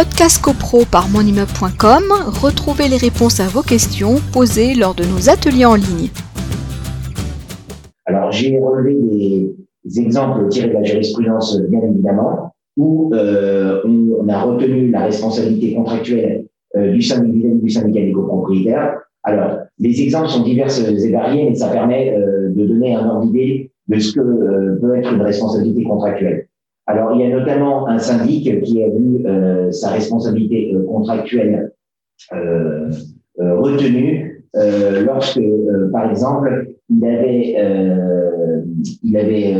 Podcast CoPro par monimmeuble.com, retrouvez les réponses à vos questions posées lors de nos ateliers en ligne. Alors, j'ai relevé des, exemples tirés de la jurisprudence, bien évidemment, où euh, on, a retenu la responsabilité contractuelle euh, du syndicat du syndicat des copropriétaires. Alors, les exemples sont divers et variés, mais ça permet euh, de donner un ordre d'idée de ce que peut être une responsabilité contractuelle. Alors, il y a notamment un syndic qui a vu euh, sa responsabilité euh, contractuelle euh, retenue lorsque, par exemple, il avait, il avait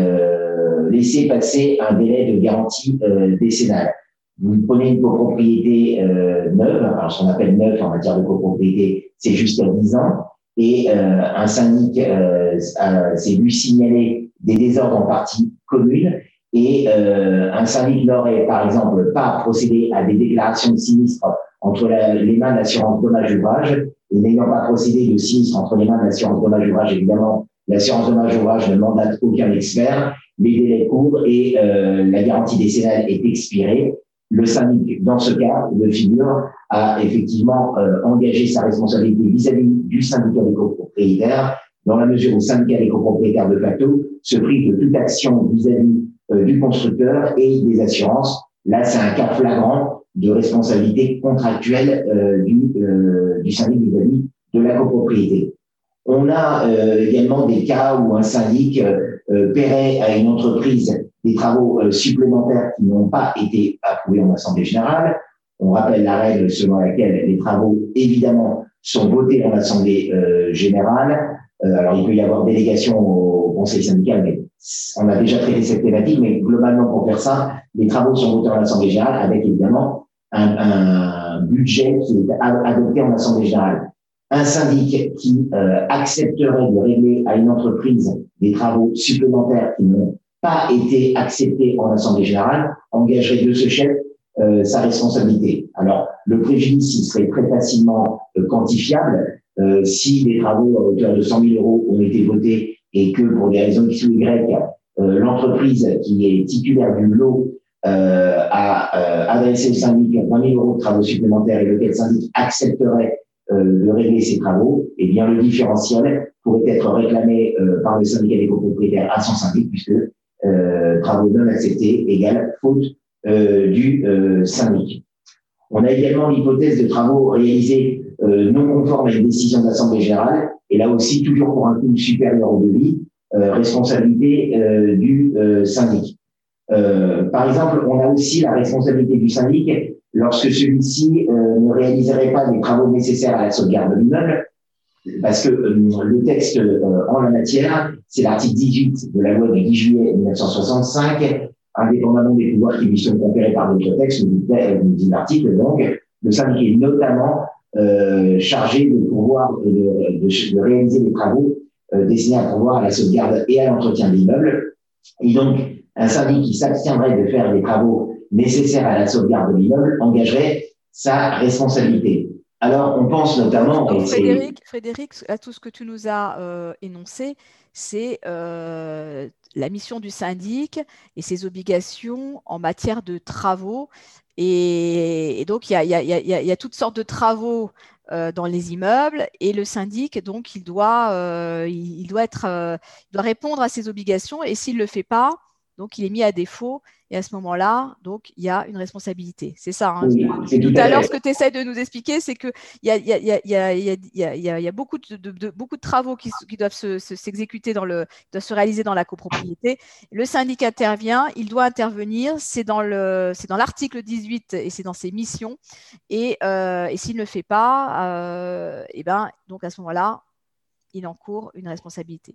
laissé passer un délai de garantie décennale. Vous prenez une copropriété neuve, alors ce qu'on appelle neuve en matière de copropriété, c'est jusqu'à 10 ans, et un syndic s'est vu signaler des désordres en partie commune et euh, un syndic n'aurait, par exemple, pas procédé à des déclarations de sinistre entre les mains de l'assurance dommage-ouvrage, et n'ayant pas procédé de sinistre entre les mains de l'assurance dommage-ouvrage, évidemment, l'assurance dommage-ouvrage ne mandate aucun expert, les délais courent et euh, la garantie décennale est expirée. Le syndic, dans ce cas de figure, a effectivement euh, engagé sa responsabilité vis-à-vis du syndicat des copropriétaires, dans la mesure où le syndicat des copropriétaires de facto se prive de toute action vis-à-vis du constructeur et des assurances. Là, c'est un cas flagrant de responsabilité contractuelle euh, du, euh, du syndic vis-à-vis de la copropriété. On a également des cas où un syndic paierait à une entreprise des travaux supplémentaires qui n'ont pas été approuvés en assemblée générale. On rappelle la règle selon laquelle les travaux, évidemment, sont votés en assemblée générale. alors, il peut y avoir délégation au conseil syndical, mais on a déjà traité cette thématique, mais globalement, pour faire ça, les travaux sont votés en Assemblée générale avec évidemment un, un budget qui est adopté en Assemblée générale. Un syndic qui euh, accepterait de régler à une entreprise des travaux supplémentaires qui n'ont pas été acceptés en Assemblée générale engagerait de ce chef euh, sa responsabilité. Alors, le préjudice, serait très facilement euh, quantifiable. si des travaux à hauteur de 100 000 euros ont été votés et que pour des raisons X ou Y, euh, l'entreprise qui est titulaire du lot euh, a euh, adressé au syndic 20 000 euros de travaux supplémentaires et lequel syndic accepterait de régler ces travaux, eh bien le différentiel pourrait être réclamé par le syndicat des copropriétaires à son syndic puisque travaux non acceptés égale faute du syndic. On a également l'hypothèse de travaux réalisés non conformes à une décision d'assemblée générale et là aussi, toujours pour un coût supérieur au devis, euh, responsabilité euh, du euh, syndic. par exemple, on a aussi la responsabilité du syndic lorsque celui-ci ne réaliserait pas les travaux nécessaires à la sauvegarde de l'immeuble, parce que le texte en la matière, c'est l'article 18 de la loi du 10 juillet 1965, indépendamment des pouvoirs qui lui sont conférés par d'autres textes, nous dit l'article, donc, le syndic est notamment euh, chargé de pouvoir de, réaliser des travaux euh, destinés à pouvoir à la sauvegarde et à l'entretien de l'immeuble. Et donc, un syndic qui s'abstiendrait de faire les travaux nécessaires à la sauvegarde de l'immeuble engagerait sa responsabilité. Alors, on pense notamment. Donc, Frédéric, Frédéric, à tout ce que tu nous as euh, énoncé, c'est euh, la mission du syndic et ses obligations en matière de travaux et, donc, il y, a, toutes sortes de travaux euh, dans les immeubles et le syndic, donc, il doit, il, doit être, il doit répondre à ses obligations et s'il ne le fait pas, donc il est mis à défaut et à ce moment-là, donc il y a une responsabilité. C'est ça. Hein, tout à l'heure, ce que tu essaies de nous expliquer, c'est qu'il y a, beaucoup de, travaux qui, doivent s'exécuter dans le, doivent se réaliser dans la copropriété. Le syndic intervient, il doit intervenir. C'est dans le, c'est dans l'article 18 et c'est dans ses missions. Et, et s'il ne le fait pas, euh, et ben donc à ce moment-là, il encourt une responsabilité.